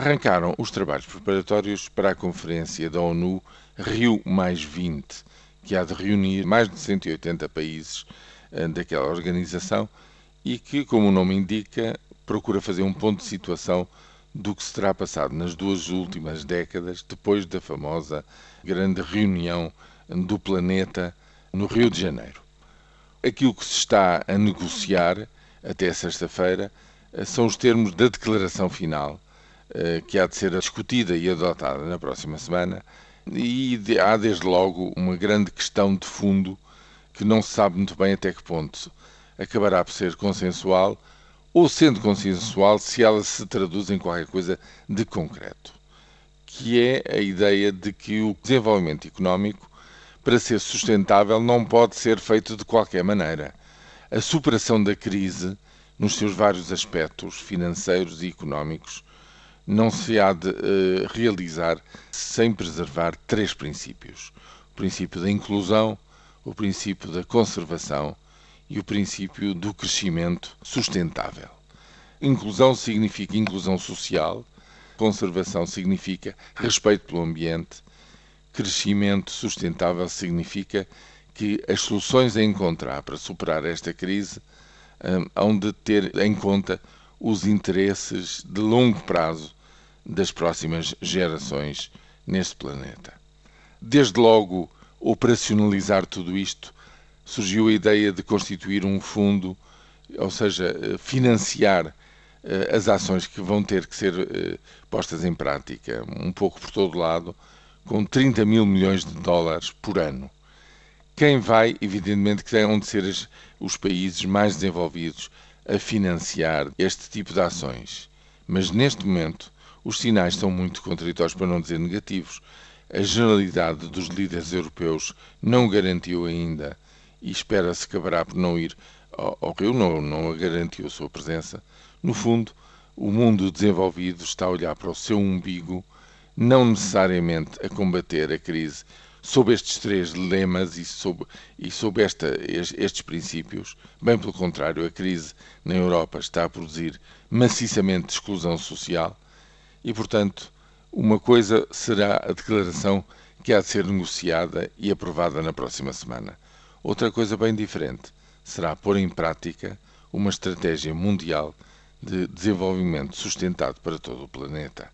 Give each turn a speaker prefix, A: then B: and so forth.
A: Arrancaram os trabalhos preparatórios para a conferência da ONU Rio Mais 20, que há de reunir mais de 180 países eh, daquela organização e que, como o nome indica, procura fazer um ponto de situação do que se terá passado nas duas últimas décadas, depois da famosa grande reunião do planeta no Rio de Janeiro. Aquilo que se está a negociar até sexta-feira eh, são os termos da declaração final, que há de ser discutida e adotada na próxima semana, e há desde logo uma grande questão de fundo que não se sabe muito bem até que ponto acabará por ser consensual ou sendo consensual se ela se traduz em qualquer coisa de concreto, que é a ideia de que o desenvolvimento económico, para ser sustentável, não pode ser feito de qualquer maneira. A superação da crise, nos seus vários aspectos financeiros e económicos, não se há de uh, realizar sem preservar três princípios: o princípio da inclusão, o princípio da conservação e o princípio do crescimento sustentável. Inclusão significa inclusão social, conservação significa respeito pelo ambiente, crescimento sustentável significa que as soluções a encontrar para superar esta crise um, hão de ter em conta os interesses de longo prazo das próximas gerações neste planeta. Desde logo, operacionalizar tudo isto surgiu a ideia de constituir um fundo, ou seja, eh, financiar eh, as ações que vão ter que ser eh, postas em prática, um pouco por todo lado, com 30 mil milhões de dólares por ano. Quem vai, evidentemente, que vão de ser os países mais desenvolvidos a financiar este tipo de ações. Mas neste momento, os sinais são muito contraditórios, para não dizer negativos. A generalidade dos líderes europeus não garantiu ainda e espera-se que acabará por não ir ao, ao Rio, não, não garantiu a sua presença. No fundo, o mundo desenvolvido está a olhar para o seu umbigo, não necessariamente a combater a crise sob estes três lemas e sob, e esta, estes princípios. Bem pelo contrário, a crise na Europa está a produzir maciçamente exclusão social e, portanto, uma coisa será a declaração que há de ser negociada e aprovada na próxima semana. Outra coisa bem diferente será pôr em prática uma estratégia mundial de desenvolvimento sustentado para todo o planeta.